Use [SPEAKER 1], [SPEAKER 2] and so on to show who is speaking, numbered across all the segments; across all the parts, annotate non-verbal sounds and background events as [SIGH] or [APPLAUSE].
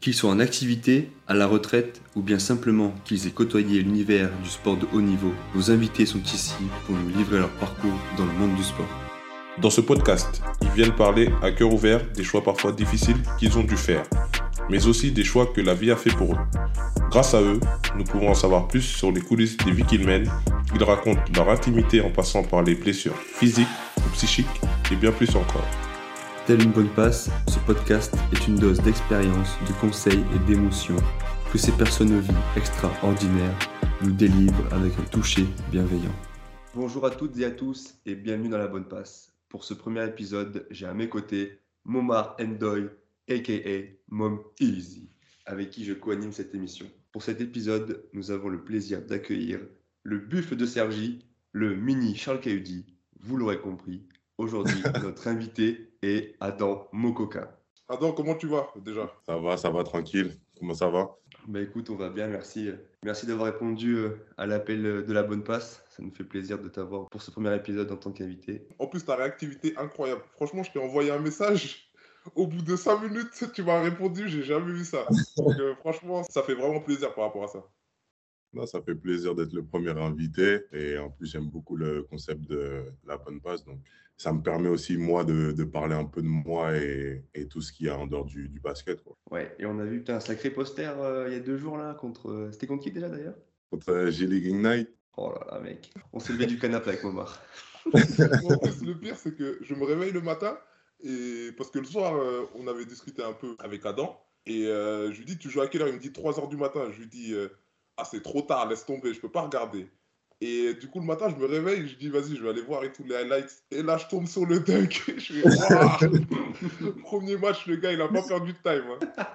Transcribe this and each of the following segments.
[SPEAKER 1] Qu'ils soient en activité, à la retraite ou bien simplement qu'ils aient côtoyé l'univers du sport de haut niveau, nos invités sont ici pour nous livrer leur parcours dans le monde du sport.
[SPEAKER 2] Dans ce podcast, ils viennent parler à cœur ouvert des choix parfois difficiles qu'ils ont dû faire, mais aussi des choix que la vie a fait pour eux. Grâce à eux, nous pouvons en savoir plus sur les coulisses des vies qu'ils mènent. Ils racontent leur intimité en passant par les blessures physiques ou psychiques et bien plus encore.
[SPEAKER 1] Telle une bonne passe, ce podcast est une dose d'expérience, de conseils et d'émotions que ces personnes de vie extraordinaires nous délivrent avec un toucher bienveillant. Bonjour à toutes et à tous et bienvenue dans la bonne passe. Pour ce premier épisode, j'ai à mes côtés Momar Endoy, aka Mom Easy, avec qui je co-anime cette émission. Pour cet épisode, nous avons le plaisir d'accueillir le buffle de Sergi, le mini Charles Cahudi, vous l'aurez compris. Aujourd'hui, [LAUGHS] notre invité est Adam Mokoka.
[SPEAKER 2] Adam, comment tu vas déjà?
[SPEAKER 3] Ça va, ça va tranquille. Comment ça va?
[SPEAKER 1] Bah écoute, on va bien, merci. Merci d'avoir répondu euh, à l'appel de la bonne passe. Ça nous fait plaisir de t'avoir pour ce premier épisode en tant qu'invité.
[SPEAKER 2] En plus, ta réactivité incroyable. Franchement, je t'ai envoyé un message. Au bout de 5 minutes, tu m'as répondu, j'ai jamais vu ça. Donc, euh, franchement, ça fait vraiment plaisir par rapport à ça.
[SPEAKER 3] Non, ça fait plaisir d'être le premier invité. Et en plus, j'aime beaucoup le concept de la bonne passe. Donc, ça me permet aussi, moi, de, de parler un peu de moi et, et, tout ce qu'il y a en dehors du, du basket. Quoi.
[SPEAKER 1] Ouais, et on a vu un sacré poster euh, il y a deux jours là contre. euh, C'était contre qui déjà d'ailleurs?
[SPEAKER 3] Contre euh, G-League Ignite.
[SPEAKER 1] Oh là là, mec. On s'est levé du canapé avec Momar.
[SPEAKER 2] en plus, le pire, c'est que je me réveille le matin. Et parce que le soir, euh, on avait discuté un peu avec Adam. Et euh, je lui dis, tu joues à quelle heure? Il me dit 3h du matin. Je lui dis, euh, ah, c'est trop tard, laisse tomber, je peux pas regarder. Et du coup, le matin, je me réveille, je dis, vas-y, je vais aller voir et tous les highlights. Et là, je tombe sur le dunk. [LAUGHS] je fais, [LAUGHS] Premier match, le gars, il a pas perdu de time. Hein.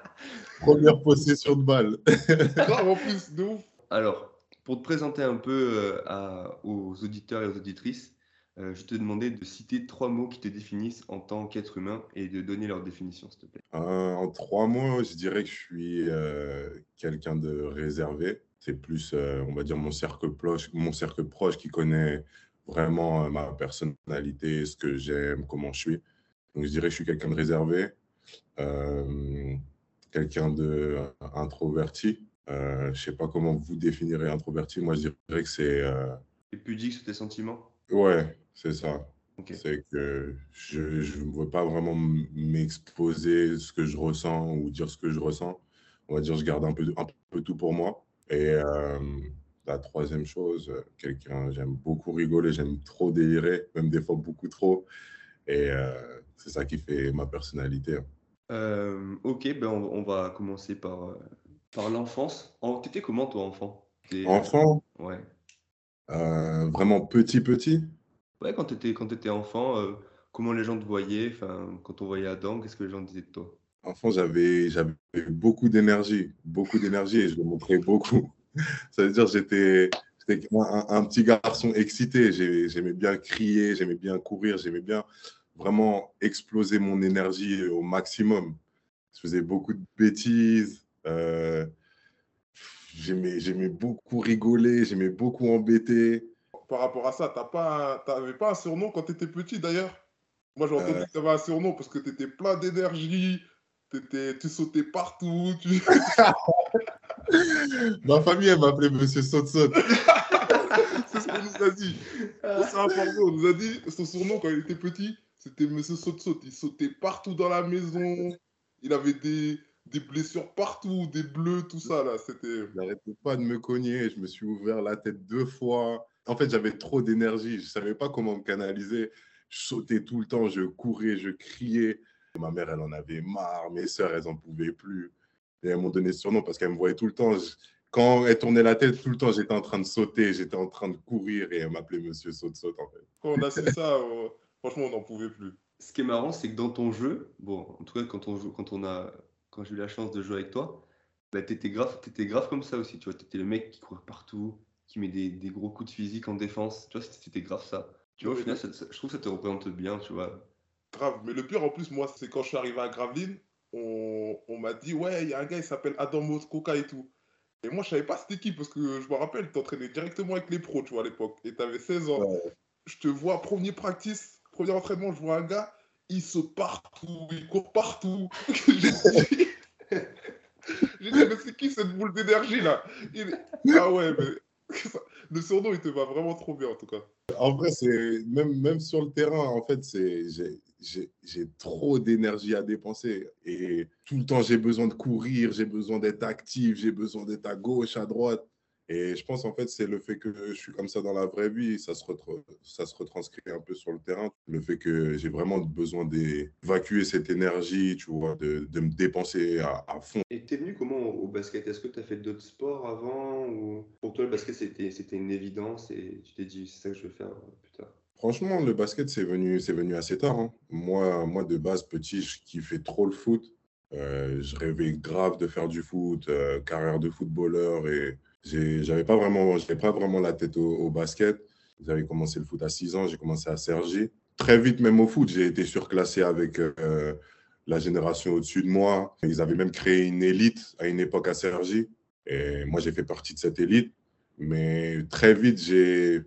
[SPEAKER 3] Première possession de balle. [LAUGHS]
[SPEAKER 2] Grave, en plus, de ouf.
[SPEAKER 1] Alors, pour te présenter un peu euh, à- aux auditeurs et aux auditrices, euh, je te demandais de citer trois mots qui te définissent en tant qu'être humain et de donner leur définition, s'il te plaît.
[SPEAKER 3] Euh, en trois mots, je dirais que je suis euh, quelqu'un de réservé. C'est plus, on va dire, mon cercle proche, mon cercle proche qui connaît vraiment ma personnalité, ce que j'aime, comment je suis. Donc, je dirais que je suis quelqu'un de réservé, quelqu'un de introverti. Euh, je sais pas comment vous définirez introverti. Moi, je dirais que c'est,
[SPEAKER 1] Et pudique sur tes sentiments?
[SPEAKER 3] Ouais, c'est ça. C'est que je ne veux pas vraiment m'exposer ce que je ressens ou dire ce que je ressens. On va dire, je garde un peu, un peu tout pour moi. Et euh, la troisième chose, quelqu'un, j'aime beaucoup rigoler, j'aime trop délirer, même des fois beaucoup trop. Et euh, c'est ça qui fait ma personnalité. hein.
[SPEAKER 1] Euh, ok, ben on, on va commencer par, euh, par l'enfance. En, t'étais comment toi, enfant?
[SPEAKER 3] Enfant,
[SPEAKER 1] Ouais.
[SPEAKER 3] Euh, vraiment petit, petit.
[SPEAKER 1] Ouais, quand t'étais, quand t'étais enfant, euh, comment les gens te voyaient? Enfin, quand on voyait Adam, qu'est-ce que les gens disaient de toi?
[SPEAKER 3] Enfant, j'avais, beaucoup d'énergie, beaucoup d'énergie et je le montrais beaucoup. [LAUGHS] Ça veut dire j'étais, j'étais un, un petit garçon excité. J'ai- J'aimais bien crier, j'aimais bien courir, j'aimais bien vraiment exploser mon énergie au maximum. Je faisais beaucoup de bêtises. euh, j'aimais, j'aimais beaucoup rigoler, j'aimais beaucoup embêter.
[SPEAKER 2] Par rapport à ça, t'as pas, un- t'avais pas un surnom quand t'étais petit d'ailleurs? Moi, j'ai entendu
[SPEAKER 3] Euh.
[SPEAKER 2] que t'avais un surnom parce que t'étais plein d'énergie, t'étais, tu sautais partout. Tu... [LAUGHS]
[SPEAKER 3] Ma famille, elle m'appelait Monsieur Saute-Saute. [LAUGHS]
[SPEAKER 2] C'est ce qu'on nous a dit. C'est important. On nous a dit son surnom quand il était petit, c'était Monsieur Saute-Saute. Il sautait partout dans la maison. Il avait des, des blessures partout, des bleus, tout ça là. C'était.
[SPEAKER 3] J'arrêtais pas de me cogner, je me suis ouvert la tête deux fois. En fait, j'avais trop d'énergie, je savais pas comment me canaliser. Je sautais tout le temps, je courais, je criais. Ma mère, elle en avait marre, mes sœurs, elles en pouvaient plus. Et elles m'ont donné ce surnom parce qu'elles me voyaient tout le temps. Je- Quand elles tournaient la tête, tout le temps, j'étais en train de sauter, j'étais en train de courir et elles m'appelaient Monsieur Saute-Saute en fait.
[SPEAKER 2] Quand on a su ça, euh, franchement, on n'en pouvait plus.
[SPEAKER 1] Ce qui est marrant, c'est que dans ton jeu, bon, en tout cas, quand on joue, quand on a, quand j'ai eu la chance de jouer avec toi, bah, t'étais grave, t'étais grave comme ça aussi, tu vois, t'étais le mec qui court partout, qui met des, des gros coups de physique en défense, tu vois, c'était grave ça. Tu vois, au final, ça- ça- je trouve que ça te représente bien, tu vois.
[SPEAKER 2] Grave. Mais le pire en plus, moi, c'est quand je suis arrivé à Gravelines, on, on m'a dit, ouais, il y a un gars, il s'appelle Adam Moskoka et tout. Et moi, je savais pas c'était qui parce que je me rappelle, tu t'entraînais directement avec les pros, tu vois, à l'époque. Et t'avais 16 ans. Je te vois, premier practice, premier entraînement, je vois un gars, il saute partout, il court partout. [LAUGHS] J'ai dit- [LAUGHS] cette boule d'énergie là? Ah ouais, mais le surnom, il te va vraiment trop bien en tout cas.
[SPEAKER 3] En vrai, c'est même, même sur le terrain, en fait, c'est j'ai trop d'énergie à dépenser et tout le temps j'ai besoin de courir, j'ai besoin d'être actif, j'ai besoin d'être à gauche, à droite. Et je pense en fait c'est le fait que je suis comme ça dans la vraie vie, ça se, ça se retranscrit un peu sur le terrain. Le fait que j'ai vraiment besoin d'évacuer cette énergie, tu vois, de, de me dépenser à, fond.
[SPEAKER 1] Et tu es venu comment au basket? Est-ce que tu as fait d'autres sports avant ou? Pour toi le basket c'était une évidence et tu t'es dit c'est ça que je veux faire plus tard
[SPEAKER 3] Franchement, le basket, c'est venu, c'est venu assez tard. Hein. Moi, moi, de base, petit, je kiffais trop le foot. Euh, je rêvais grave de faire du foot, euh, carrière de footballeur. Et j'avais pas vraiment, pas vraiment la tête au, basket. J'avais commencé le foot à 6 ans, j'ai commencé à Sergi. Très vite, même au foot, j'ai été surclassé avec euh, la génération au-dessus de moi. Ils avaient même créé une élite à une époque à Sergi. Et moi, j'ai fait partie de cette élite. Mais très vite, j'ai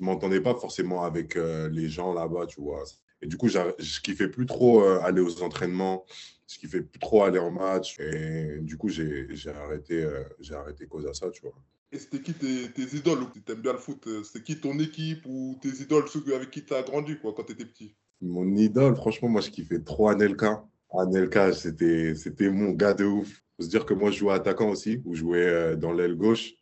[SPEAKER 3] je m'entendais pas forcément avec euh, les gens là-bas, tu vois. Et du coup, je kiffais plus trop euh, aller aux entraînements, je kiffais plus trop aller en match. Et du coup, j'ai arrêté, euh, j'ai arrêté cause à ça, tu vois.
[SPEAKER 2] Et c'était qui tes, tes idoles Tu aimes bien le foot C'était qui ton équipe ou tes idoles, ceux avec qui tu as grandi quoi, quand tu étais petit?
[SPEAKER 3] Mon idole, franchement, moi, je kiffais trop Anelka. Anelka, c'était mon gars de ouf. faut se dire que moi, je jouais attaquant aussi, ou je jouais dans l'aile gauche.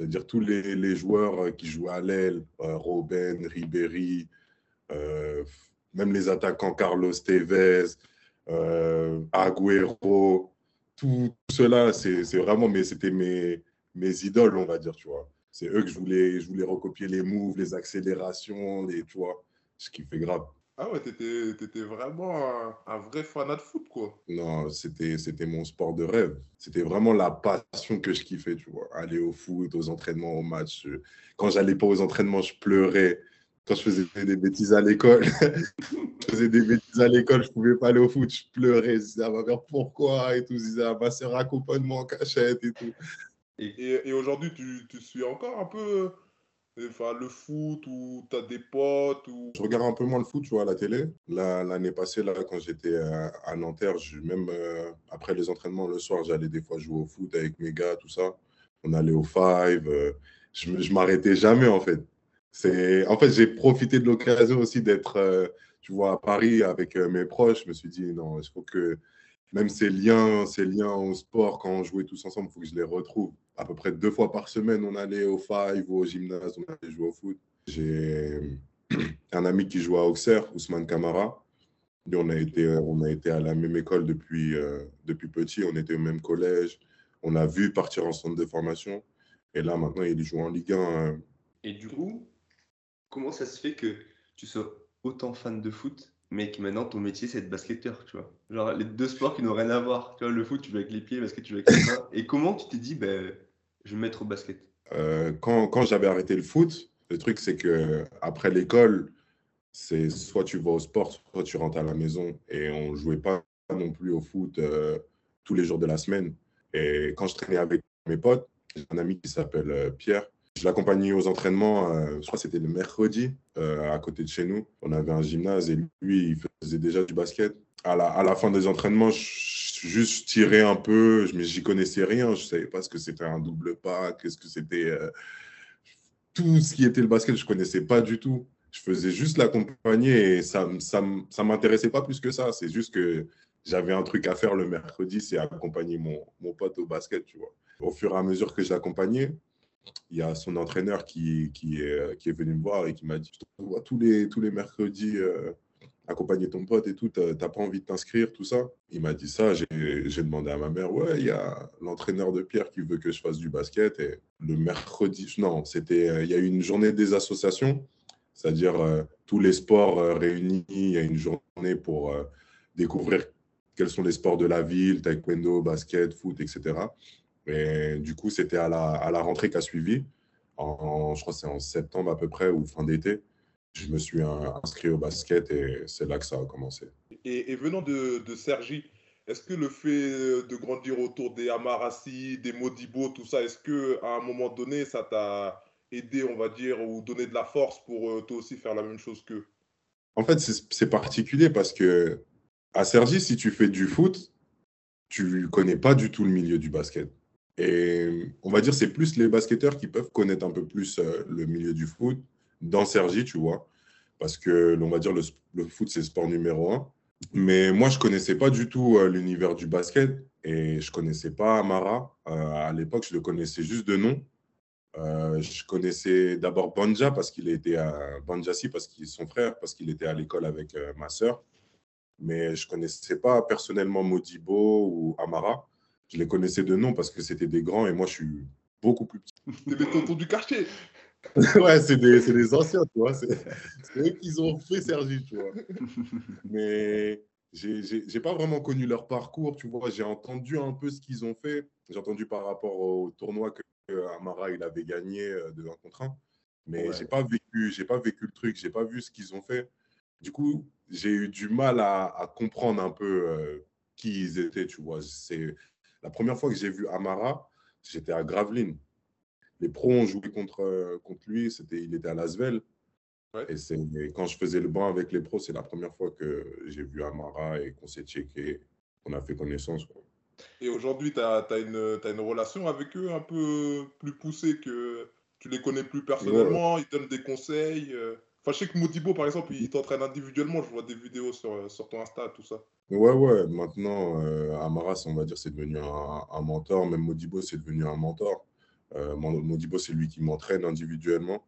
[SPEAKER 3] C'est-à-dire tous les, joueurs euh, qui jouent à l'aile, euh, Robben, Ribéry, euh, même les attaquants Carlos Tevez, Agüero, tout cela, c'est vraiment, mais c'était mes, mes idoles, on va dire, tu vois. C'est eux que je voulais, je voulais recopier les moves, les accélérations, les, tu vois, ce qui fait grave.
[SPEAKER 2] Ah ouais, t'étais, étais vraiment un, vrai fanat de foot, quoi.
[SPEAKER 3] Non, c'était, c'était mon sport de rêve. C'était vraiment la passion que je kiffais, tu vois. Aller au foot, aux entraînements, aux matchs. Quand j'allais pas aux entraînements, je pleurais. Quand je faisais des bêtises à l'école, [LAUGHS] je faisais des bêtises à l'école, je pouvais pas aller au foot, je pleurais. Je disais à ma mère pourquoi et tout. Je disais à ma soeur accompagne-moi en cachette et tout.
[SPEAKER 2] Et, et aujourd'hui, tu, tu suis encore un peu Enfin, le foot ou tu as des potes ou...
[SPEAKER 3] Je regarde un peu moins le foot, tu vois, à la télé. L'année passée, là, quand j'étais à, Nanterre, même euh, après les entraînements le soir, j'allais des fois jouer au foot avec mes gars, tout ça. On allait au Five. Euh, je, je m'arrêtais jamais, en fait. En fait, j'ai profité de l'occasion aussi d'être, euh, tu vois, à Paris avec mes proches. Je me suis dit, non, il faut que même ces liens, ces liens au sport, quand on jouait tous ensemble, il faut que je les retrouve. À peu près deux fois par semaine, on allait au five ou au gymnase, on allait jouer au foot. J'ai [CLEARS THROAT] un ami qui joue à Auxerre, Ousmane Camara. on a été, on a été à la même école depuis, euh, depuis petit, on était au même collège. On a vu partir en centre de formation. Et là, maintenant, il joue en Ligue 1. Euh.
[SPEAKER 1] Et du coup, comment ça se fait que tu sois autant fan de foot mais que maintenant ton métier c'est de basketteur, tu vois? Genre les deux sports qui n'ont rien à voir. Tu vois, le foot, tu vas avec les pieds, le basket, tu vas avec les mains. Et comment tu t'es dit, ben, je vais me mettre au basket?
[SPEAKER 3] Euh, Quand, quand j'avais arrêté le foot, le truc c'est que après l'école, c'est soit tu vas au sport, soit tu rentres à la maison. Et on jouait pas non plus au foot euh, tous les jours de la semaine. Et quand je traînais avec mes potes, j'ai un ami qui s'appelle euh, Pierre, je l'accompagnais aux entraînements, euh, je crois que c'était le mercredi, euh, à côté de chez nous. On avait un gymnase et lui, il faisait déjà du basket. À la, à la fin des entraînements, je, juste tirais un peu, je j'y connaissais rien, je ne savais pas ce que c'était un double pas, qu'est-ce que c'était. Euh, tout ce qui était le basket, je ne connaissais pas du tout. Je faisais juste l'accompagner et ça ne ça, ça m'intéressait pas plus que ça. C'est juste que j'avais un truc à faire le mercredi, c'est accompagner mon, mon pote au basket, tu vois. Au fur et à mesure que je l'accompagnais, il y a son entraîneur qui, qui, est, qui est venu me voir et qui m'a dit Je te vois tous les, tous les mercredis euh, accompagner ton pote et tout, t'as pas envie de t'inscrire, tout ça Il m'a dit ça. J'ai demandé à ma mère Ouais, il y a l'entraîneur de Pierre qui veut que je fasse du basket. Et le mercredi, non, c'était euh, il y a eu une journée des associations, c'est-à-dire euh, tous les sports réunis. Il y a une journée pour découvrir quels sont les sports de la ville, taekwondo, basket, foot, etc. Et du coup, c'était à la, à la rentrée qui a suivi, en, je crois que c'est en septembre à peu près ou fin d'été. Je me suis inscrit au basket et c'est là que ça a commencé.
[SPEAKER 2] Et, venant de, de Sergi, est-ce que le fait de grandir autour des Amarassi, des Modibo, tout ça, est-ce que à un moment donné, ça t'a aidé, on va dire, ou donné de la force pour euh, toi aussi faire la même chose qu'eux?
[SPEAKER 3] En fait, c'est particulier parce que à Sergi, si tu fais du foot, tu connais pas du tout le milieu du basket. Et on va dire, c'est plus les basketteurs qui peuvent connaître un peu plus euh, le milieu du foot dans Sergi, tu vois. Parce que, on va dire, le, le foot, c'est le sport numéro un. Mais moi, je ne connaissais pas du tout euh, l'univers du basket et je ne connaissais pas Amara. Euh, à l'époque, je le connaissais juste de nom. Je connaissais d'abord Banja parce qu'il était à Banjasi parce qu'il est son frère parce qu'il était à l'école avec ma sœur. Mais je ne connaissais pas personnellement Modibo ou Amara. Je les connaissais de nom parce que c'était des grands et moi je suis beaucoup plus petit.
[SPEAKER 2] C'est [LAUGHS] des tontons du quartier. [LAUGHS]
[SPEAKER 3] ouais, c'est des, des, anciens, tu vois. C'est eux qui ont fait Sergi, tu vois. Mais j'ai pas vraiment connu leur parcours, tu vois. J'ai entendu un peu ce qu'ils ont fait. J'ai entendu par rapport au tournoi que Amara il avait gagné euh, de 1 contre 1. Mais j'ai pas vécu, j'ai pas vécu le truc, j'ai pas vu ce qu'ils ont fait. Du coup, j'ai eu du mal à, à comprendre un peu euh, qui ils étaient, tu vois. C'est la première fois que j'ai vu Amara, j'étais à Gravelines les pros ont joué contre, euh, contre lui, c'était, il était à Lasvel. Et, c'est, quand je faisais le banc avec les pros, c'est la première fois que j'ai vu Amara et qu'on s'est checké, qu'on a fait connaissance.
[SPEAKER 2] Et aujourd'hui, tu as, une, une relation avec eux un peu plus poussée que tu les connais plus personnellement, ils donnent des conseils. Euh. Enfin, que Modibo, par exemple, il t'entraîne individuellement. Je vois des vidéos sur, sur ton Insta, tout ça.
[SPEAKER 3] Ouais, ouais. Maintenant, euh, Amara, on va dire, c'est devenu un, mentor. Même Modibo, c'est devenu un mentor. Euh, Modibo, c'est lui qui m'entraîne individuellement.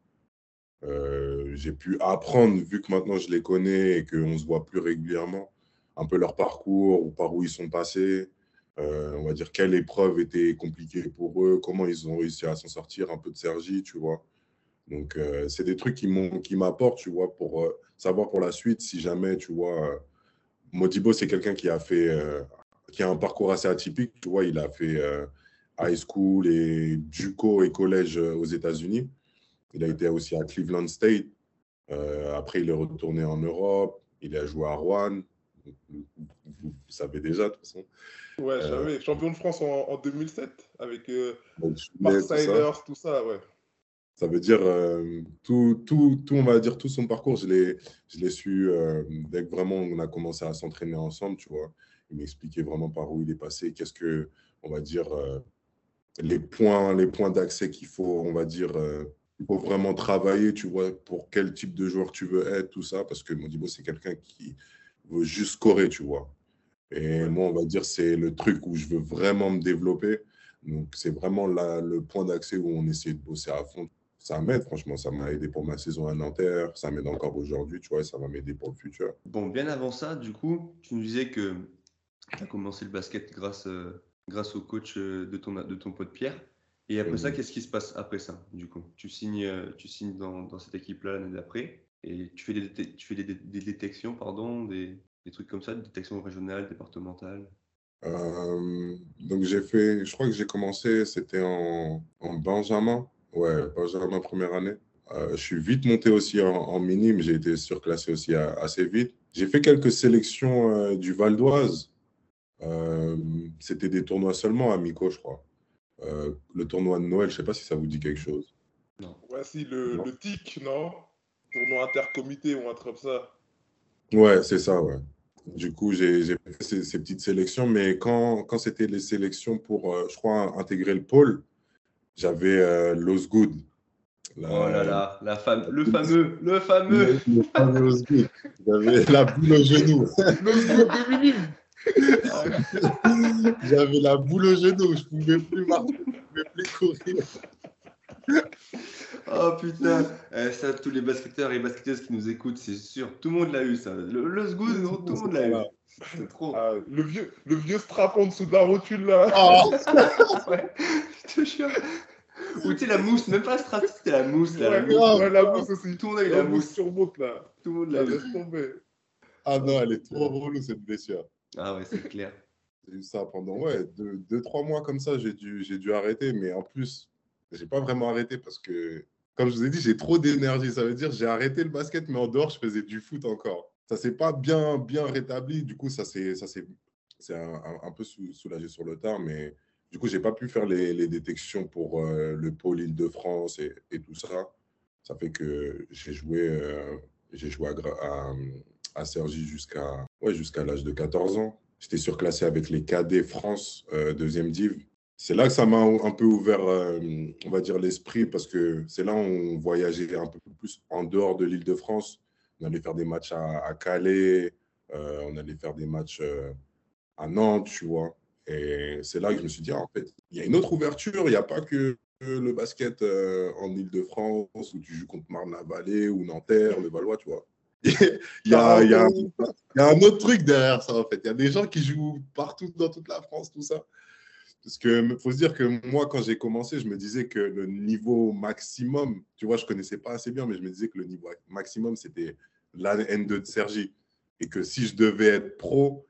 [SPEAKER 3] Euh, j'ai pu apprendre, vu que maintenant je les connais et qu'on se voit plus régulièrement, un peu leur parcours ou par où ils sont passés. Euh, on va dire quelle épreuve était compliquée pour eux, comment ils ont réussi à s'en sortir, un peu de Sergi, tu vois. Donc, c'est des trucs qui m'apportent, tu vois, pour savoir pour la suite si jamais, tu vois, Modibo, c'est quelqu'un qui a fait, qui a un parcours assez atypique, tu vois, il a fait high school et JUCO et collège euh, aux États-Unis. Il a été aussi à Cleveland State. Euh, après, il est retourné en Europe. Il a joué à Rouen. Vous, savez déjà, de toute façon.
[SPEAKER 2] Ouais, je savais. Champion de France en, 2007 avec euh, Mark tout ça, ouais.
[SPEAKER 3] Ça veut dire tout, tout, tout, on va dire tout son parcours, je l'ai su dès que vraiment on a commencé à s'entraîner ensemble, tu vois. Il m'expliquait vraiment par où il est passé, qu'est-ce que, on va dire, les points, les points d'accès qu'il faut, on va dire, euh, il faut vraiment travailler, tu vois, pour quel type de joueur tu veux être, tout ça, parce que Modibo, c'est quelqu'un qui veut juste scorer, tu vois. Et moi, on va dire, c'est le truc où je veux vraiment me développer. Donc, c'est vraiment le point d'accès où on essaie de bosser à fond. Ça m'aide, franchement, ça m'a aidé pour ma saison à Nanterre, ça m'aide encore aujourd'hui, tu vois, et ça va m'aider pour le futur.
[SPEAKER 1] Bon, bien avant ça, du coup, tu nous disais que tu as commencé le basket grâce euh, grâce au coach euh, de ton, de ton pote Pierre. Et après ça, qu'est-ce qui se passe après ça, du coup? Tu signes, euh, tu signes dans, dans cette équipe-là l'année d'après et tu fais des, tu fais des, des, détections, pardon, des, des, trucs comme ça, des détections régionales, départementales?
[SPEAKER 3] Euh, Donc j'ai fait, je crois que j'ai commencé, c'était en, en, Benjamin, ouais, Benjamin première année. je suis vite monté aussi en, en minime, j'ai été surclassé aussi assez vite. J'ai fait quelques sélections du Val d'Oise, euh, c'était des tournois seulement amicaux, je crois. Euh, le tournoi de Noël, je ne sais pas si ça vous dit quelque chose.
[SPEAKER 2] Non. Ouais, si, le, le TIC, non? Tournoi intercomité ou un truc comme ça.
[SPEAKER 3] Ouais, c'est ça, ouais. Du coup, j'ai fait ces, petites sélections, mais quand, quand c'était les sélections pour, euh, je crois, intégrer le pôle, j'avais euh, Good.
[SPEAKER 1] La, oh là là, la femme, le fameux, le fameux. [LAUGHS] Le, fameux
[SPEAKER 3] Good. J'avais la boule au genou. [LAUGHS]
[SPEAKER 2] L'Osgood de. [LAUGHS]
[SPEAKER 3] J'avais la boule au genou, je pouvais plus marcher, je pouvais plus courir.
[SPEAKER 1] Oh putain, eh, ça, tous les basketteurs et basketteuses qui nous écoutent, c'est sûr, tout le monde l'a eu ça. Le, le tout le monde l'a eu.
[SPEAKER 2] C'est trop. Ah, le vieux, le vieux strap en dessous de la rotule là. Oh. [LAUGHS]
[SPEAKER 1] ouais, je te jure. Ou tu sais, la mousse, même pas strap, c'était la mousse là.
[SPEAKER 2] Ouais, la, mousse, la mousse aussi.
[SPEAKER 1] Tout le monde a eu la, la mousse.
[SPEAKER 2] surmonte là.
[SPEAKER 1] Tout le monde l'a eu.
[SPEAKER 3] Ah non, elle est trop relou cette blessure.
[SPEAKER 1] Ah ouais, c'est clair.
[SPEAKER 3] J'ai eu ça pendant ouais, deux, trois mois comme ça, j'ai dû, j'ai dû arrêter. Mais en plus, j'ai pas vraiment arrêté parce que, comme je vous ai dit, j'ai trop d'énergie. Ça veut dire j'ai arrêté le basket, mais en dehors, je faisais du foot encore. Ça s'est pas bien, bien rétabli. Du coup, ça s'est, ça c'est un, un, peu soulagé sur le tard, mais du coup, j'ai pas pu faire les, détections pour euh, le pôle Île-de-France et, et, tout ça. Ça fait que j'ai joué, euh, j'ai joué à, à Sergi jusqu'à ouais, jusqu'à l'âge de 14 ans. J'étais surclassé avec les cadets France, euh, deuxième div. C'est là que ça m'a un peu ouvert, euh, on va dire, l'esprit, parce que c'est là où on voyageait un peu plus en dehors de l'île de France. On allait faire des matchs à, Calais, euh, on allait faire des matchs euh, à Nantes, tu vois. Et c'est là que je me suis dit, ah, en fait, il y a une autre ouverture, il n'y a pas que le basket en île de France où tu joues contre Marne-la-Vallée ou Nanterre, le Valois, tu vois. [LAUGHS] il, y a, il, y a, il y a un autre truc derrière ça, en fait. Il y a des gens qui jouent partout dans toute la France, tout ça. Parce qu'il faut se dire que moi, quand j'ai commencé, je me disais que le niveau maximum, tu vois, je connaissais pas assez bien, mais je me disais que le niveau maximum, c'était la N2 de Sergi. Et que si je devais être pro,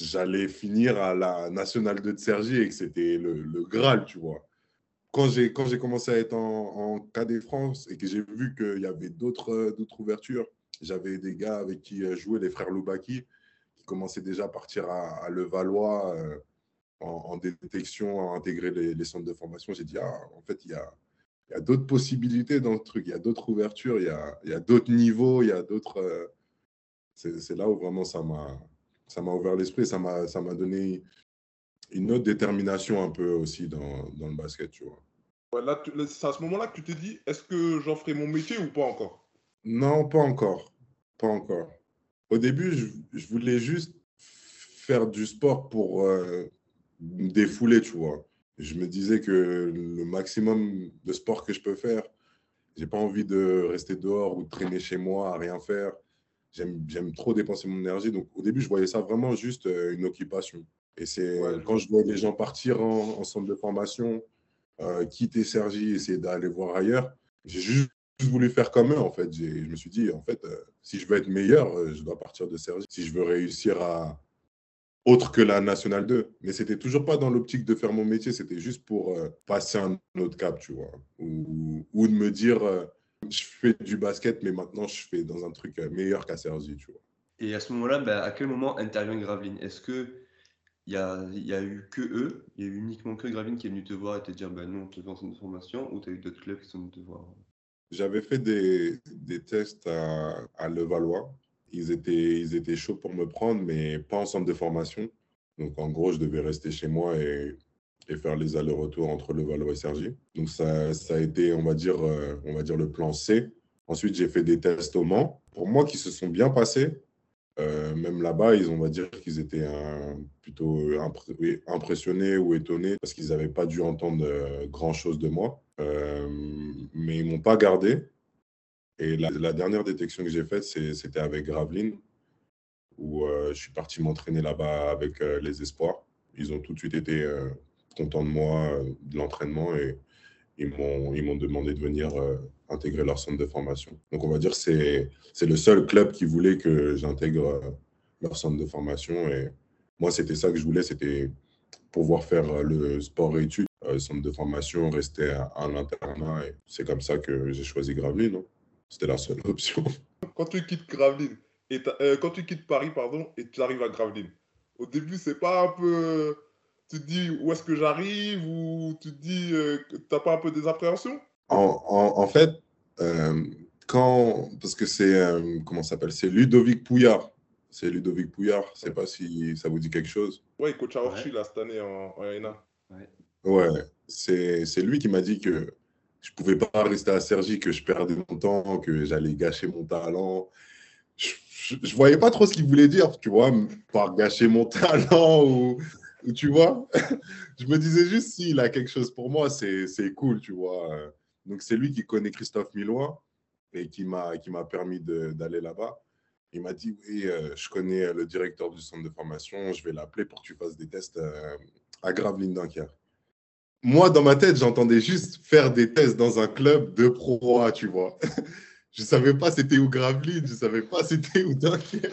[SPEAKER 3] j'allais finir à la Nationale 2 de Sergi et que c'était le, Graal, tu vois. Quand j'ai, commencé à être en, en KD France et que j'ai vu qu'il y avait d'autres, d'autres ouvertures, j'avais des gars avec qui jouaient les frères Loubaki qui commençaient déjà à partir à, Levallois. Euh, en, détection, à intégrer les, centres de formation, j'ai dit, ah, en fait, il y a, y a d'autres possibilités dans le truc, il y a d'autres ouvertures, il y a, y a d'autres niveaux, il y a d'autres... Euh, c'est là où vraiment ça m'a ça m'a ouvert l'esprit, ça m'a ça m'a donné une autre détermination un peu aussi dans, dans le basket, tu vois.
[SPEAKER 2] c'est à ce moment-là que tu t'es dit, est-ce que j'en ferai mon métier ou pas encore?
[SPEAKER 3] Non, pas encore. Pas encore. Au début, je, je voulais juste faire du sport pour, euh, défouler, tu vois. Je me disais que le maximum de sport que je peux faire, j'ai pas envie de rester dehors ou de traîner chez moi à rien faire. J'aime trop dépenser mon énergie. Donc au début, je voyais ça vraiment juste euh, une occupation. Et c'est quand je vois les gens partir en, centre de formation, euh, quitter Sergi, essayer d'aller voir ailleurs, j'ai juste voulu faire comme eux, en fait. Je me suis dit, en fait, euh, si je veux être meilleur, je dois partir de Sergi. Si je veux réussir à, autre que la Nationale 2. Mais c'était toujours pas dans l'optique de faire mon métier, c'était juste pour euh, passer un autre cap, tu vois. Ou, ou de me dire, euh, je fais du basket, mais maintenant je fais dans un truc euh, meilleur qu'à Sergi, tu vois.
[SPEAKER 1] Et à ce moment-là, ben, à quel moment intervient Graveline Est-ce que il y a, y a, eu que eux, il y a eu uniquement que Graveline qui est venu te voir et te dire, ben non, on te fait en formation, ou tu as eu d'autres clubs qui sont venus te voir?
[SPEAKER 3] J'avais fait des, des tests à, à Levallois, ils étaient, ils étaient chauds pour me prendre, mais pas en centre de formation. Donc, en gros, je devais rester chez moi et, faire les allers-retours entre le Valois et Sergi. Donc, ça, ça, a été, on va, dire, euh, on va dire, le plan C. Ensuite, j'ai fait des tests au Mans. Pour moi, qui se sont bien passés. Euh, même là-bas, ils, on va dire qu'ils étaient plutôt impressionnés ou étonnés parce qu'ils n'avaient pas dû entendre euh, grand-chose de moi. mais ils ne m'ont pas gardé. Et la, dernière détection que j'ai faite, c'était avec Gravelines, où euh, je suis parti m'entraîner là-bas avec euh, les espoirs. Ils ont tout de suite été euh, contents de moi, de l'entraînement, et ils m'ont demandé de venir intégrer leur centre de formation. Donc on va dire que c'est le seul club qui voulait que j'intègre leur centre de formation. Et moi, c'était ça que je voulais, c'était pouvoir faire le sport et études, centre de formation, rester à, à l'internat. C'est comme ça que j'ai choisi Gravelines. C'était la seule option. [LAUGHS]
[SPEAKER 2] Quand tu quittes Gravelines, et euh, quand tu quittes Paris, pardon, et tu arrives à Gravelines, au début, c'est pas un peu. Tu te dis où est-ce que j'arrive ou tu te dis euh, que tu n'as pas un peu des appréhensions?
[SPEAKER 3] En, en, fait, euh, quand. Parce que c'est. comment ça s'appelle? C'est Ludovic Pouillard. C'est Ludovic Pouillard. Je ne sais pas si ça vous dit quelque chose.
[SPEAKER 2] Ouais, il coach à Orchi là, cette année en, en
[SPEAKER 3] Ouais, ouais c'est lui qui m'a dit que je ne pouvais pas rester à Sergi, que je perdais mon temps, que j'allais gâcher mon talent. Je ne voyais pas trop ce qu'il voulait dire, tu vois, par gâcher mon [LAUGHS] talent ou, tu vois. [LAUGHS] je me disais juste s'il a quelque chose pour moi, c'est cool, tu vois. Donc c'est lui qui connaît Christophe Milois et qui m'a permis d'aller là-bas. Il m'a dit, oui, euh, je connais le directeur du centre de formation, je vais l'appeler pour que tu fasses des tests euh, à Gravelines Dunkerque moi, dans ma tête, j'entendais juste faire des tests dans un club de Pro A, tu vois. [LAUGHS] je ne savais pas c'était où Gravelines, je ne savais pas c'était où Dunkerque.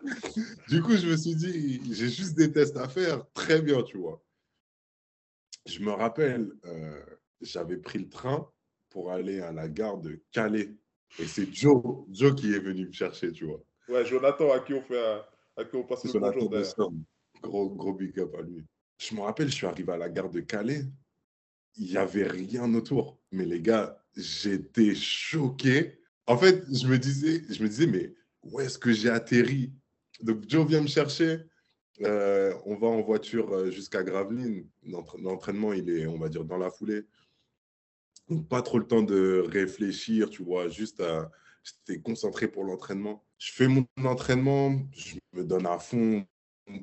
[SPEAKER 3] [LAUGHS] du coup, je me suis dit, j'ai juste des tests à faire, très bien, tu vois. Je me rappelle, euh, j'avais pris le train pour aller à la gare de Calais. Et c'est Joe, Joe qui est venu me chercher, tu vois.
[SPEAKER 2] Ouais, Jonathan, à qui on, fait, à qui on passe le
[SPEAKER 3] bonjour. Gros, gros big up à lui je me rappelle, je suis arrivé à la gare de Calais, il n'y avait rien autour. Mais les gars, j'étais choqué. En fait, je me disais, je me disais mais où est-ce que j'ai atterri? Donc Joe vient me chercher. euh, on va en voiture euh, jusqu'à Gravelines. L'entraînement, il est, on va dire, dans la foulée. Donc, pas trop le temps de réfléchir, tu vois, juste à. J'étais concentré pour l'entraînement. Je fais mon entraînement, je me donne à fond,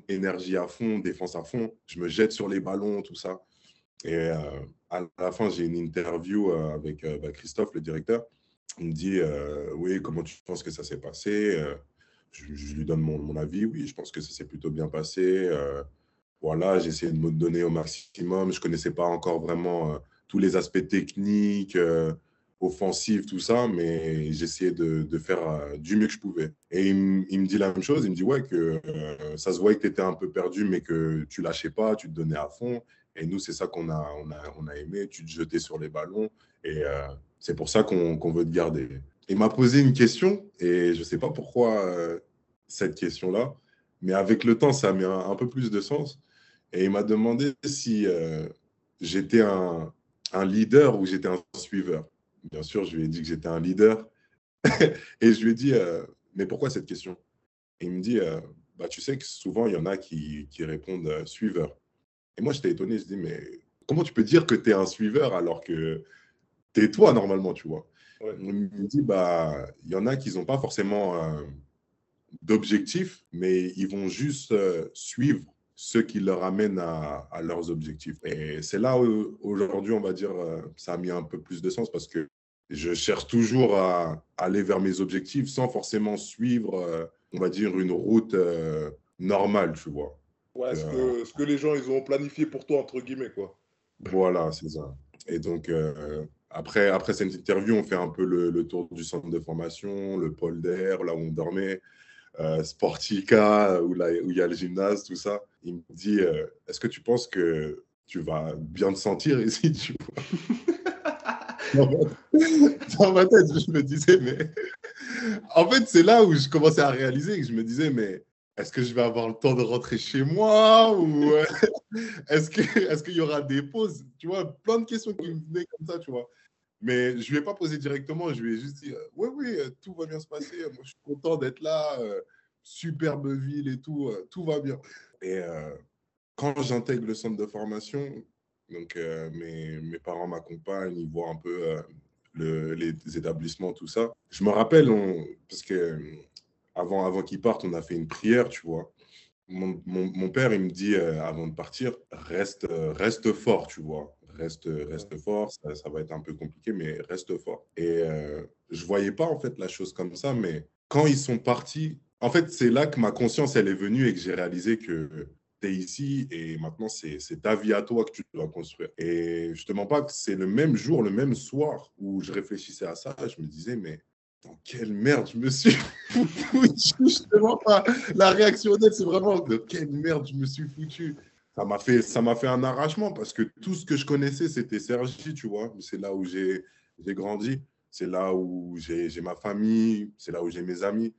[SPEAKER 3] énergie à fond, défense à fond. Je me jette sur les ballons, tout ça. Et euh, à la fin, j'ai une interview avec bah, Christophe, le directeur. Il me dit Oui, comment tu penses que ça s'est passé je, lui donne mon, avis. Oui, je pense que ça s'est plutôt bien passé. Euh, voilà, j'ai essayé de me donner au maximum. Je ne connaissais pas encore vraiment euh, tous les aspects techniques, euh, offensifs, tout ça, mais j'essayais de, faire du mieux que je pouvais. Et il, me dit la même chose. Il me dit Ouais, que ça se voyait que tu étais un peu perdu, mais que tu lâchais pas, tu te donnais à fond. Et nous, c'est ça qu'on a, on a, on a aimé. Tu te jetais sur les ballons. Et c'est pour ça qu'on veut te garder. Il m'a posé une question et je ne sais pas pourquoi euh, cette question-là, mais avec le temps, ça a mis un, peu plus de sens. Et il m'a demandé si euh, j'étais un, leader ou j'étais un suiveur. Bien sûr, je lui ai dit que j'étais un leader. [LAUGHS] et je lui ai dit, euh, mais pourquoi cette question? Et il me dit, bah, tu sais que souvent, il y en a qui, qui répondent suiveur. Et moi, j'étais étonné. Je dis, mais comment tu peux dire que tu es un suiveur alors que tu es toi normalement, tu vois? Il me dit, bah, il y en a qui n'ont pas forcément euh, d'objectifs, mais ils vont juste euh, suivre ce qui leur amène à, leurs objectifs. Et c'est là où aujourd'hui, on va dire, euh, ça a mis un peu plus de sens parce que je cherche toujours à, aller vers mes objectifs sans forcément suivre, on va dire, une route normale, tu vois.
[SPEAKER 2] Ouais, ce que, ce que les gens, ils ont planifié pour toi, entre guillemets, quoi.
[SPEAKER 3] Voilà, c'est ça. Et donc, après, après cette interview, on fait un peu le, tour du centre de formation, le pôle d'air, là où on dormait, euh, Sportica, où, il y a le gymnase, tout ça. Il me dit euh, Est-ce que tu penses que tu vas bien te sentir [LAUGHS] ici tu dans, ma tête, je me disais Mais. en fait, c'est là où je commençais à réaliser que je me disais Mais est-ce que je vais avoir le temps de rentrer chez moi ou euh, [LAUGHS] est-ce que est-ce qu'il y aura des pauses? Tu vois, plein de questions qui me venaient comme ça, tu vois. Mais je ne lui ai pas posé directement, je lui ai juste dit euh, Oui, oui, euh, tout va bien se passer. Moi, je suis content d'être là. Euh, superbe ville et tout, tout va bien. Et quand j'intègre le centre de formation, donc mes, parents m'accompagnent, ils voient un peu le, les établissements, tout ça. Je me rappelle, parce que avant, avant qu'ils partent, on a fait une prière, tu vois. Mon, mon, mon père, il me dit avant de partir, reste, reste fort, tu vois reste, reste fort, ça, va être un peu compliqué, mais reste fort. Et euh, je voyais pas en fait la chose comme ça, mais quand ils sont partis, en fait, c'est là que ma conscience, elle est venue et que j'ai réalisé que tu es ici et maintenant, c'est ta vie à toi que tu dois construire. Et je te mens pas que c'est le même jour, le même soir où je réfléchissais à ça, je me disais, mais dans quelle merde je me suis [LAUGHS] foutu Je te mens pas. La réaction honnête, c'est vraiment de quelle merde je me suis foutu ça m'a fait, ça m'a fait un arrachement parce que tout ce que je connaissais, c'était Sergi, tu vois. C'est là où j'ai, j'ai grandi, c'est là où j'ai, ma famille, c'est là où j'ai mes amis.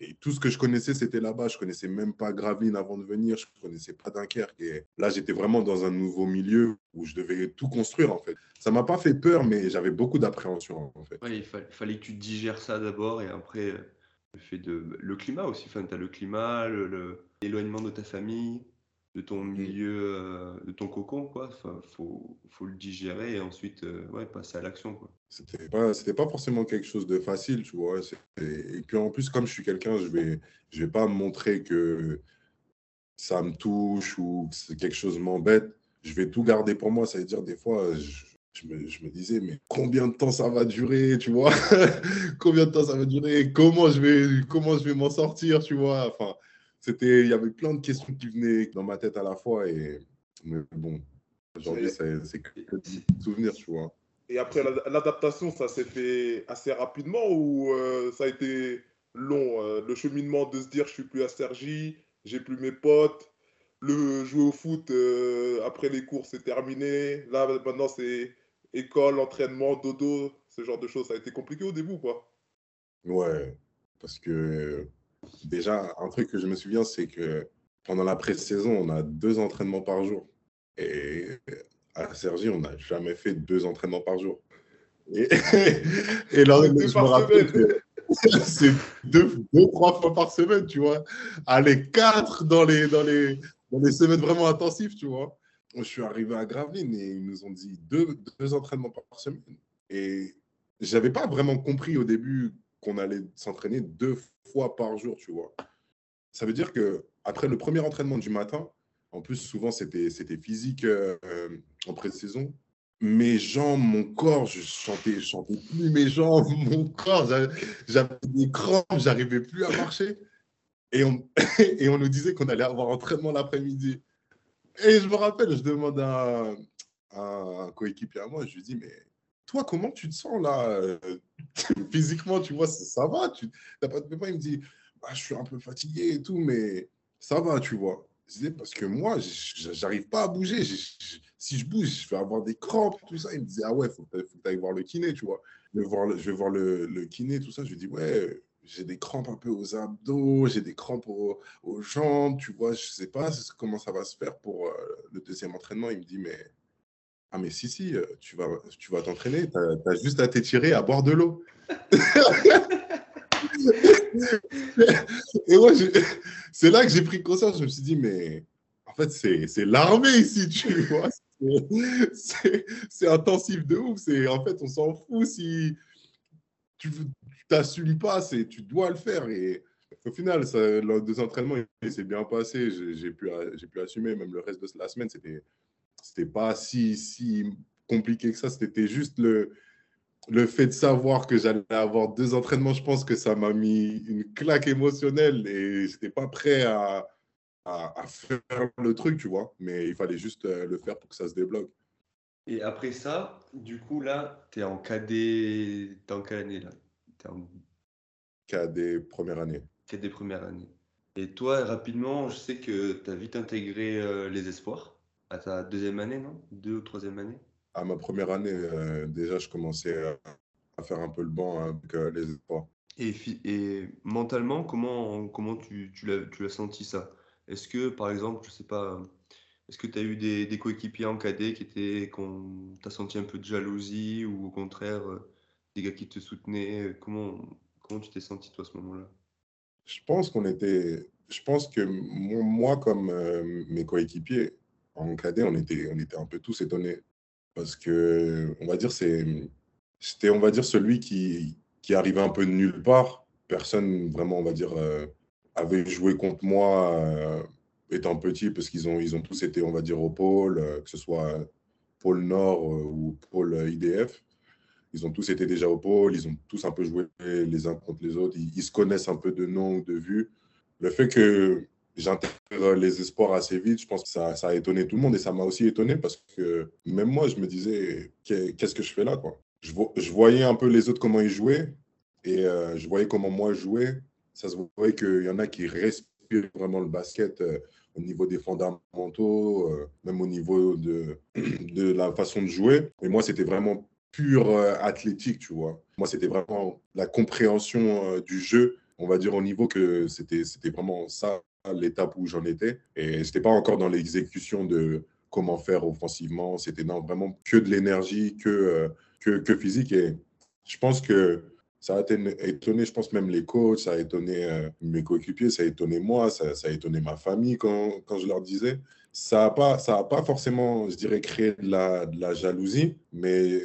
[SPEAKER 3] Et tout ce que je connaissais, c'était là-bas. Je connaissais même pas Gravelines avant de venir. Je connaissais pas Dunkerque. Et là, j'étais vraiment dans un nouveau milieu où je devais tout construire, en fait. Ça m'a pas fait peur, mais j'avais beaucoup d'appréhension, en fait.
[SPEAKER 1] il fallait que tu digères ça d'abord et après, euh, le fait de... Le climat aussi. Enfin, tu as le climat, l'éloignement de ta famille de ton mmh. milieu, euh, de ton cocon, quoi. Enfin, faut, faut le digérer et ensuite, euh, ouais, passer à l'action, quoi.
[SPEAKER 3] C'était pas, c'était pas forcément quelque chose de facile, tu vois. Et puis en plus, comme je suis quelqu'un, je vais, je vais pas montrer que ça me touche ou que quelque chose m'embête. Je vais tout garder pour moi. Ça veut dire des fois, je, me, je me, disais, mais combien de temps ça va durer, tu vois? [LAUGHS] Combien de temps ça va durer? Comment je vais, comment je vais m'en sortir, tu vois? Enfin, c'était, il y avait plein de questions qui venaient dans ma tête à la fois. Et mais bon, aujourd'hui, c'est que des souvenirs, tu vois.
[SPEAKER 2] Et après, l'adaptation, ça s'est fait assez rapidement ou euh, ça a été long euh, Le cheminement de se dire, je suis plus à Sergi, j'ai plus mes potes, le jouer au foot euh, après les cours, c'est terminé. Là, maintenant, c'est école, entraînement, dodo, ce genre de choses. Ça a été compliqué au début, quoi.
[SPEAKER 3] Ouais, parce que Déjà, un truc que je me souviens, c'est que pendant la pré-saison, on a deux entraînements par jour. Et à Sergi, on n'a jamais fait deux entraînements par jour. Et, et là, je me rappelle que, [LAUGHS] c'est deux, deux, trois fois par semaine, tu vois. Allez, quatre dans les, dans les, dans les semaines vraiment intensives, tu vois. Je suis arrivé à Gravelines et ils nous ont dit deux, deux entraînements par semaine. Et j'avais pas vraiment compris au début qu'on allait s'entraîner deux fois par jour, tu vois. Ça veut dire que après le premier entraînement du matin, en plus souvent c'était c'était physique euh, en pré-saison, mes jambes, mon corps, je chantais, je chantais plus mes jambes, [LAUGHS] mon corps, j'avais des crampes, j'arrivais plus à marcher. Et on, [LAUGHS] et on nous disait qu'on allait avoir entraînement l'après-midi. Et je me rappelle, je demande à, un coéquipier à moi, je lui dis, mais toi, comment tu te sens là euh, [LAUGHS] Physiquement, tu vois, ça, va tu, pas de pas Il me dit, bah, je suis un peu fatigué et tout, mais ça va, tu vois. Je disais, parce que moi, j'arrive pas à bouger. si je bouge, je vais avoir des crampes, tout ça. Il me disait, ah ouais, faut que tu ailles voir le kiné, tu vois. Je vais voir le, je vais voir le kiné, tout ça. Je lui dis, ouais, j'ai des crampes un peu aux abdos, j'ai des crampes aux, jambes, tu vois, je sais pas comment ça va se faire pour euh, le deuxième entraînement. Il me dit, mais, ah, mais si, si, euh, tu vas tu vas t'entraîner, tu as, juste à t'étirer, à boire de l'eau. [LAUGHS] Et c'est là que j'ai pris conscience, je me suis dit, mais en fait, c'est l'armée ici, tu vois. C'est intensif de ouf. En fait, on s'en fout si tu t'assumes pas, tu dois le faire. Et au final, ça, lors des entraînements, il s'est bien passé. J'ai pu, pu assumer. Même le reste de la semaine, c'était c'était pas si, si compliqué que ça. C'était juste le, le fait de savoir que j'allais avoir deux entraînements. Je pense que ça m'a mis une claque émotionnelle et j'étais pas prêt à, à, à, faire le truc, tu vois. Mais il fallait juste euh, le faire pour que ça se débloque.
[SPEAKER 1] Et après ça, du coup, là, tu es en cadet. T'es en quelle année là? Es en...
[SPEAKER 3] Cadet première année.
[SPEAKER 1] Cadet première année. Et toi, rapidement, je sais que tu as vite intégré euh, les espoirs à ta deuxième année, non? Deux ou troisième année?
[SPEAKER 3] À ma première année, euh, déjà, je commençais à, faire un peu le banc avec euh, les espoirs.
[SPEAKER 1] Et, et mentalement, comment, comment tu, tu l'as senti ça? Est-ce que, par exemple, je sais pas est-ce que tu as eu des, des coéquipiers en cadet qui étaient, qu'on t'a senti un peu de jalousie ou au contraire euh, des gars qui te soutenaient? Comment, comment tu t'es senti toi à ce moment-là?
[SPEAKER 3] Je pense qu'on était, je pense que moi comme euh, mes coéquipiers en cadet, on était, on était un peu tous étonnés parce que on va dire c'était on va dire celui qui qui arrivait un peu de nulle part. Personne vraiment on va dire euh, avait joué contre moi étant petit, parce qu'ils ont, ils ont tous été, on va dire, au pôle, euh, que ce soit pôle Nord euh, ou pôle IDF. Ils ont tous été déjà au pôle, ils ont tous un peu joué les uns contre les autres, ils, se connaissent un peu de nom ou de vue. Le fait que les espoirs assez vite, je pense que ça, a étonné tout le monde et ça m'a aussi étonné parce que même moi, je me disais, qu'est-ce que je fais là quoi? Je, voyais un peu les autres comment ils jouaient et euh, je voyais comment moi jouais. Ça se voyait qu'il y en a qui respirent vraiment le basket euh, au niveau des fondamentaux, euh, même au niveau de, [CLEARS THROAT] de la façon de jouer. Et moi, c'était vraiment pur euh, athlétique, tu vois. Moi, c'était vraiment la compréhension du jeu, on va dire au niveau que c'était vraiment ça l'étape où j'en étais. Et je n'étais pas encore dans l'exécution de comment faire offensivement. C'était vraiment que de l'énergie, que, que, que, physique. Et je pense que ça a étonné, je pense même les coachs, ça a étonné euh, mes coéquipiers, ça a étonné moi, ça, a étonné ma famille quand, quand je leur disais. Ça n'a pas, pas forcément, je dirais, créé de la, de la, jalousie, mais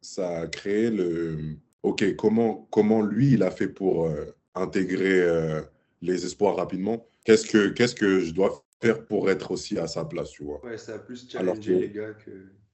[SPEAKER 3] ça a créé le... OK, comment, comment lui, il a fait pour euh, intégrer euh, les espoirs rapidement Qu'est-ce que, qu'est-ce que je dois faire pour être aussi à sa place, tu vois?
[SPEAKER 1] Ouais, ça a plus challengé les gars que...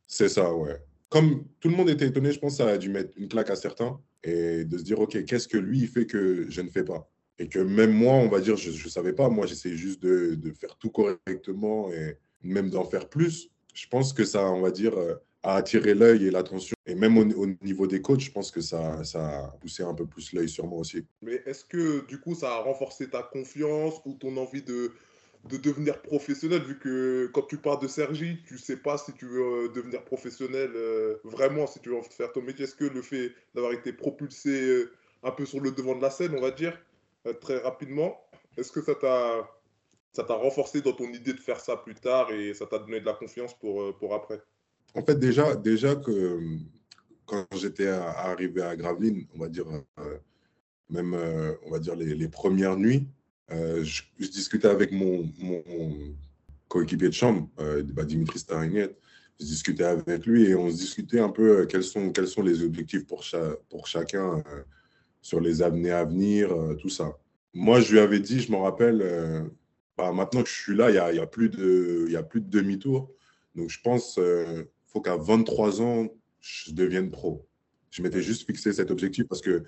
[SPEAKER 3] C'est ça, ouais. Comme tout le monde était étonné, je pense que ça a dû mettre une claque à certains et de se dire, OK, qu'est-ce que lui, il fait que je ne fais pas? Et que même moi, on va dire, je ne savais pas. Moi, j'essayais juste de, de, faire tout correctement et même d'en faire plus. Je pense que ça, on va dire, euh, a attiré l'œil et l'attention. Et même au, niveau des coachs, je pense que ça, ça a poussé un peu plus l'œil sur moi aussi.
[SPEAKER 2] Mais est-ce que, du coup, ça a renforcé ta confiance ou ton envie de, de devenir professionnel, vu que quand tu pars de Sergi, tu sais pas si tu veux euh, devenir professionnel euh, vraiment, si tu veux faire ton métier. Est-ce que le fait d'avoir été propulsé euh, un peu sur le devant de la scène, on va dire, très rapidement, est-ce que ça t'a ça t'a renforcé dans ton idée de faire ça plus tard et ça t'a donné de la confiance pour, pour après?
[SPEAKER 3] En fait, déjà, déjà que quand j'étais arrivé à Gravelines, on va dire, même, on va dire, les, premières nuits. Je, discutais avec mon, coéquipier de chambre, bah, Dimitri Staringet. Je discutais avec lui et on se discutait un peu quels sont, quels sont les objectifs pour, pour chacun sur les années à venir, tout ça. Moi, je lui avais dit, je me rappelle, bah, maintenant que je suis là, il n'y a, y a, plus de, demi-tour. Donc, je pense euh, faut qu'à 23 ans, je devienne pro. Je m'étais juste fixé cet objectif parce que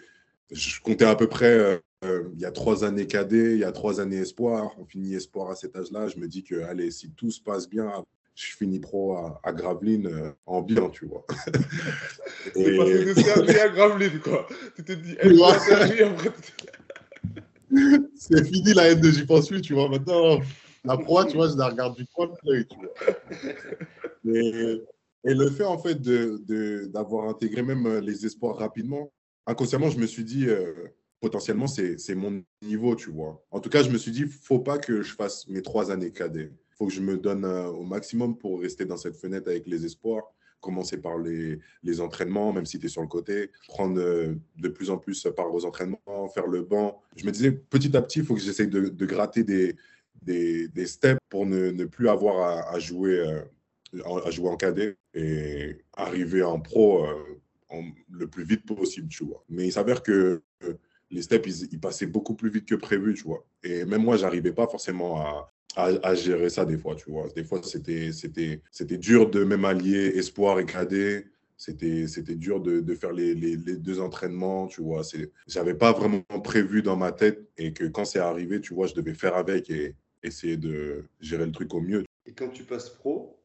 [SPEAKER 3] je comptais à peu près, euh, euh, il y a trois années cadet, il y a trois années espoir. On finit espoir à cet âge-là. Je me dis que, allez, si tout se passe bien, je finis pro à, à Gravelines en bien, tu vois. [LAUGHS]
[SPEAKER 2] C'est parce que c'est à Gravelines, quoi. Tu te dis, elle va servir, après, [LAUGHS]
[SPEAKER 3] c'est fini la haine de J'y pense plus, tu vois. Maintenant, la proie, tu vois, je la regarde du coin de l'œil, tu vois. [LAUGHS] Et, et, le fait, en fait, d'avoir de, intégré même euh, les espoirs rapidement, inconsciemment, je me suis dit, euh, potentiellement, c'est mon niveau, tu vois. En tout cas, je me suis dit, faut pas que je fasse mes trois années cadets. faut que je me donne euh, au maximum pour rester dans cette fenêtre avec les espoirs commencer par les, les entraînements, même si tu es sur le côté, prendre de plus en plus part aux entraînements, faire le banc. Je me disais, petit à petit, il faut que j'essaye de, de, gratter des, des, des, steps pour ne, ne plus avoir à, jouer, à jouer en cadet et arriver en pro euh, le plus vite possible, tu vois. Mais il s'avère que les steps, ils, ils, passaient beaucoup plus vite que prévu, tu vois. Et même moi, j'arrivais pas forcément à, à, gérer ça des fois, tu vois. Des fois, c'était, c'était, c'était dur de même allier espoir et cadet. C'était, c'était dur de, de faire les, les, les, deux entraînements, tu vois. C'est, j'avais pas vraiment prévu dans ma tête et que quand c'est arrivé, tu vois, je devais faire avec et essayer de gérer le truc au mieux.
[SPEAKER 1] Et quand tu passes pro,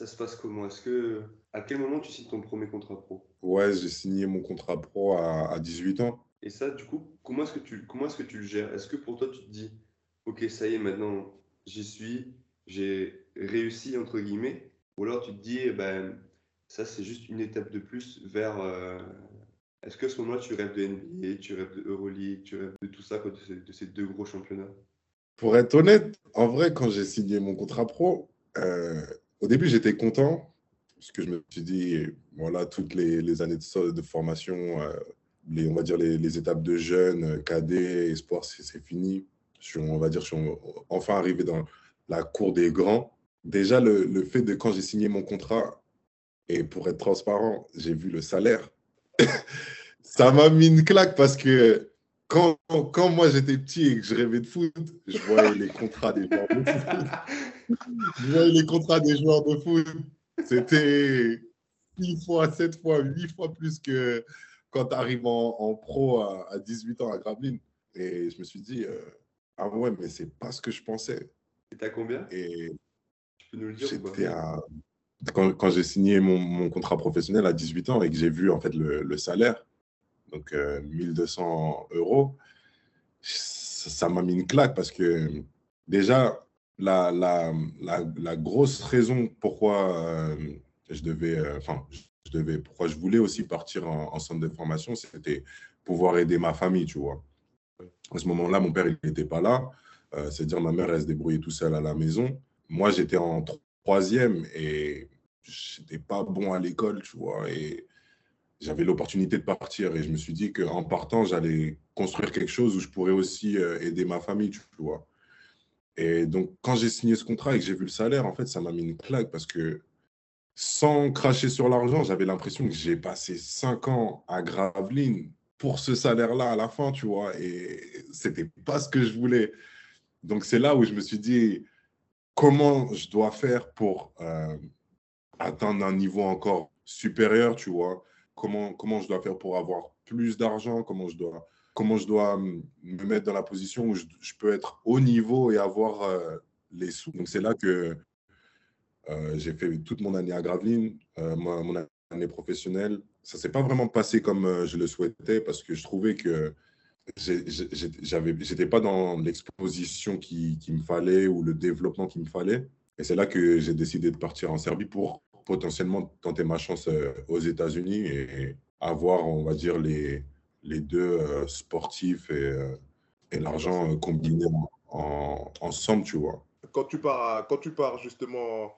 [SPEAKER 1] ça se passe comment? Est-ce que à quel moment tu signes ton premier contrat pro?
[SPEAKER 3] Ouais, j'ai signé mon contrat pro à, à 18 ans.
[SPEAKER 1] Et ça, du coup, comment est-ce que tu comment est-ce que tu le gères? Est-ce que pour toi, tu te dis, ok, ça y est, maintenant, j'y suis, j'ai réussi, entre guillemets, ou alors tu te dis, eh ben, ça c'est juste une étape de plus vers... Euh, est-ce que ce moment-là, tu rêves de NBA, tu rêves de Euroleague, tu rêves de tout ça, de, ces, deux gros championnats?
[SPEAKER 3] Pour être honnête, en vrai, quand j'ai signé mon contrat pro, euh, au début, j'étais content, parce que je me suis dit, voilà, toutes les, années de, formation, euh, les, on va dire les, étapes de jeunes, cadet, espoir, c'est fini on va dire, je suis enfin arrivé dans la cour des grands. Déjà, le, fait de quand j'ai signé mon contrat, et pour être transparent, j'ai vu le salaire, [LAUGHS] ça m'a mis une claque parce que quand, quand moi j'étais petit et que je rêvais de foot, je voyais les contrats des joueurs de foot. je voyais les contrats des joueurs de foot. C'était 6 fois, 7 fois, 8 fois plus que quand tu arrives en, pro à, 18 ans à Gravelines. Et je me suis dit, euh, ah ouais, mais c'est pas ce que je pensais.
[SPEAKER 1] Et t'as combien?
[SPEAKER 3] Et
[SPEAKER 1] tu peux nous le dire
[SPEAKER 3] J'étais à... Quand, quand j'ai signé mon, mon, contrat professionnel à 18 ans et que j'ai vu en fait le, le salaire, donc 1200 euh, euros, ça m'a mis une claque parce que déjà, la, la, la, grosse raison pourquoi euh, je devais, euh, enfin, je devais, pourquoi je voulais aussi partir en, en centre de formation, c'était pouvoir aider ma famille, tu vois. À ce moment-là, mon père, il n'était pas là. C'est-à-dire, ma mère, elle se débrouillait tout seul à la maison. Moi, j'étais en troisième et je n'étais pas bon à l'école, tu vois. J'avais l'opportunité de partir. Et je me suis dit qu'en partant, j'allais construire quelque chose où je pourrais aussi euh, aider ma famille, tu vois. Et donc, quand j'ai signé ce contrat et que j'ai vu le salaire, en fait, ça m'a mis une claque parce que sans cracher sur l'argent, j'avais l'impression que j'ai passé cinq ans à Gravelines pour ce salaire-là à la fin, tu vois. Et c'était pas ce que je voulais. Donc c'est là où je me suis dit, comment je dois faire pour euh, atteindre un niveau encore supérieur, tu vois? Comment, comment je dois faire pour avoir plus d'argent, comment je dois comment je dois me mettre dans la position où je, peux être haut niveau et avoir euh, les sous. Donc c'est là que euh, j'ai fait toute mon année à Gravelines, mon année professionnelle, ça s'est pas vraiment passé comme euh, je le souhaitais parce que je trouvais que j'étais pas dans l'exposition qu'il qui me fallait ou le développement qu'il me fallait. Et c'est là que j'ai décidé de partir en Serbie pour potentiellement tenter ma chance euh, aux États-Unis et avoir, on va dire, les, les deux euh, sportifs et, et l'argent combiné en, ensemble, tu vois.
[SPEAKER 2] Quand tu pars, quand tu pars justement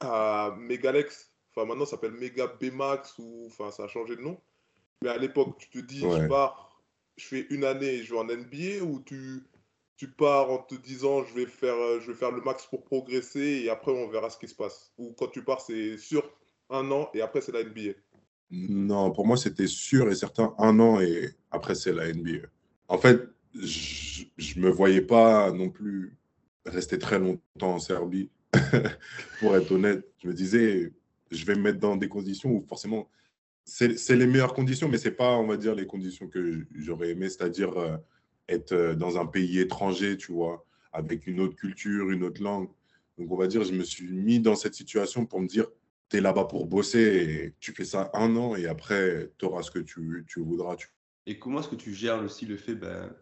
[SPEAKER 2] à Megalex, Enfin, maintenant, ça s'appelle Mega B-Max ou enfin, ça a changé de nom. Mais à l'époque, tu te dis, je pars je fais une année et je vais en NBA ou tu, tu pars en te disant je vais, faire, je vais faire le max pour progresser et après on verra ce qui se passe Ou quand tu pars, c'est sûr un an et après c'est la NBA
[SPEAKER 3] Non, pour moi c'était sûr et certain un an et après c'est la NBA. En fait, je ne me voyais pas non plus rester très longtemps en Serbie. [LAUGHS] pour être honnête, je me disais, je vais me mettre dans des conditions où forcément, c'est les meilleures conditions, mais ce n'est pas, on va dire, les conditions que j'aurais aimé, c'est-à-dire euh, être euh, dans un pays étranger, tu vois, avec une autre culture, une autre langue. Donc, on va dire, je me suis mis dans cette situation pour me dire, tu es là-bas pour bosser tu fais ça un an et après, tu auras ce que tu, tu voudras.
[SPEAKER 1] Et comment est-ce que tu gères aussi le fait, ben,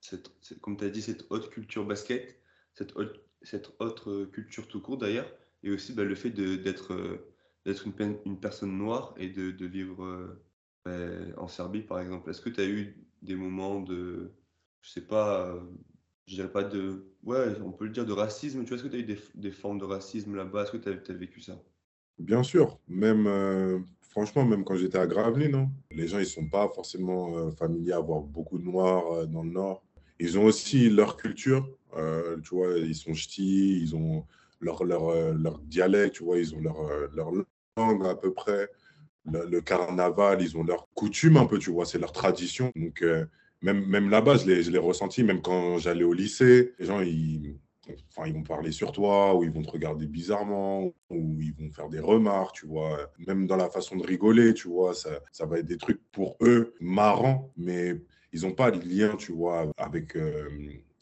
[SPEAKER 1] cette, comme tu as dit, cette haute culture basket, cette haute, cette autre culture tout court d'ailleurs, et aussi ben, le fait d'être d'être une, personne noire et de, de vivre euh, ben, en Serbie, par exemple? Est-ce que tu as eu des moments de, je sais pas, euh, je dirais pas de, ouais, on peut le dire de racisme, tu vois, est-ce que tu as eu des, des, formes de racisme là-bas? Est-ce que tu as, vécu ça?
[SPEAKER 3] Bien sûr, même, euh, franchement, même quand j'étais à Gravelines, non les gens, ils sont pas forcément familiers à voir beaucoup de noirs dans le nord. Ils ont aussi leur culture, tu vois, ils sont ch'tis, ils ont leur, leur, leur dialecte, tu vois, ils ont leur, leur à peu près. Le, carnaval, ils ont leur coutume un peu, tu vois, c'est leur tradition. Donc, euh, même, là-bas, je l'ai ressenti, même quand j'allais au lycée, les gens, ils, vont parler sur toi, ou ils vont te regarder bizarrement, ou ils vont faire des remarques, tu vois. Même dans la façon de rigoler, tu vois, ça, va être des trucs pour eux marrants, mais ils n'ont pas de lien, tu vois, avec euh,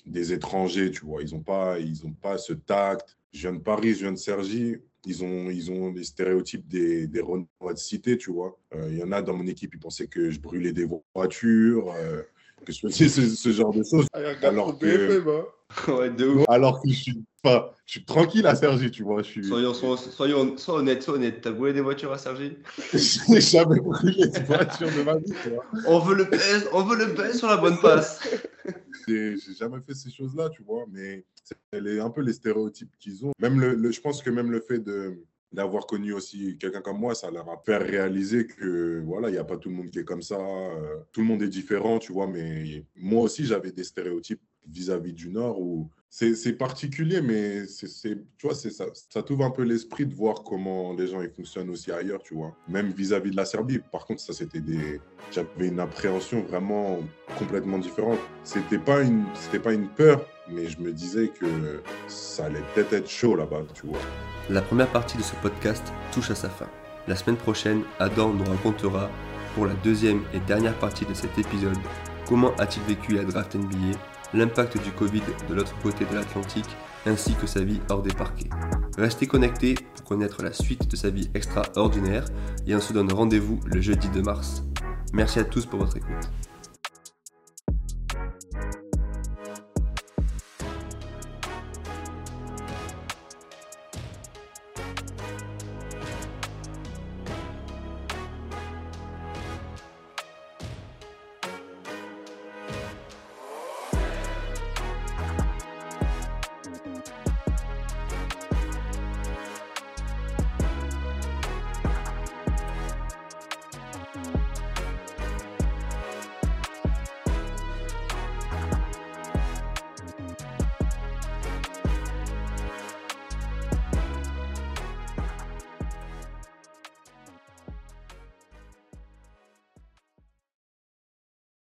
[SPEAKER 3] des étrangers, tu vois. Ils n'ont pas, pas ce tact. Je viens de Paris, je viens de Sergi ils ont, ils ont les stéréotypes des, des de cité, tu vois. Euh, il y en a dans mon équipe, ils pensaient que je brûlais des voitures, euh, que je faisais ce, genre de choses.
[SPEAKER 2] Ah, alors, que,
[SPEAKER 3] hein. ouais, de alors que je suis, pas, je suis tranquille à Sergi, tu vois. Je suis...
[SPEAKER 1] Soyons, soyons, sois honnête, sois honnête. T'as brûlé des voitures à Sergi [LAUGHS]
[SPEAKER 3] Je n'ai jamais brûlé de voiture de ma vie, tu vois.
[SPEAKER 1] On veut le PS, on veut le PS sur la bonne passe. [LAUGHS]
[SPEAKER 3] J'ai jamais fait ces choses-là, tu vois, mais c'est un peu les stéréotypes qu'ils ont. Même le, je pense que même le fait de d'avoir connu aussi quelqu'un comme moi, ça leur a fait réaliser que voilà, il n'y a pas tout le monde qui est comme ça, euh, tout le monde est différent, tu vois, mais moi aussi j'avais des stéréotypes vis-à-vis du Nord où c'est particulier, mais tu vois, ça, ça t'ouvre un peu l'esprit de voir comment les gens ils fonctionnent aussi ailleurs, tu vois. Même vis-à-vis de la Serbie. Par contre, ça, c'était des. J'avais une appréhension vraiment complètement différente. C'était pas une, pas une peur, mais je me disais que ça allait peut-être être chaud là-bas, tu vois.
[SPEAKER 1] La première partie de ce podcast touche à sa fin. La semaine prochaine, Adam nous racontera, pour la deuxième et dernière partie de cet épisode, comment a-t-il vécu la draft NBA l'impact du Covid de l'autre côté de l'Atlantique, ainsi que sa vie hors des parquets. Restez connectés pour connaître la suite de sa vie extraordinaire et on se donne rendez-vous le jeudi de mars. Merci à tous pour votre écoute.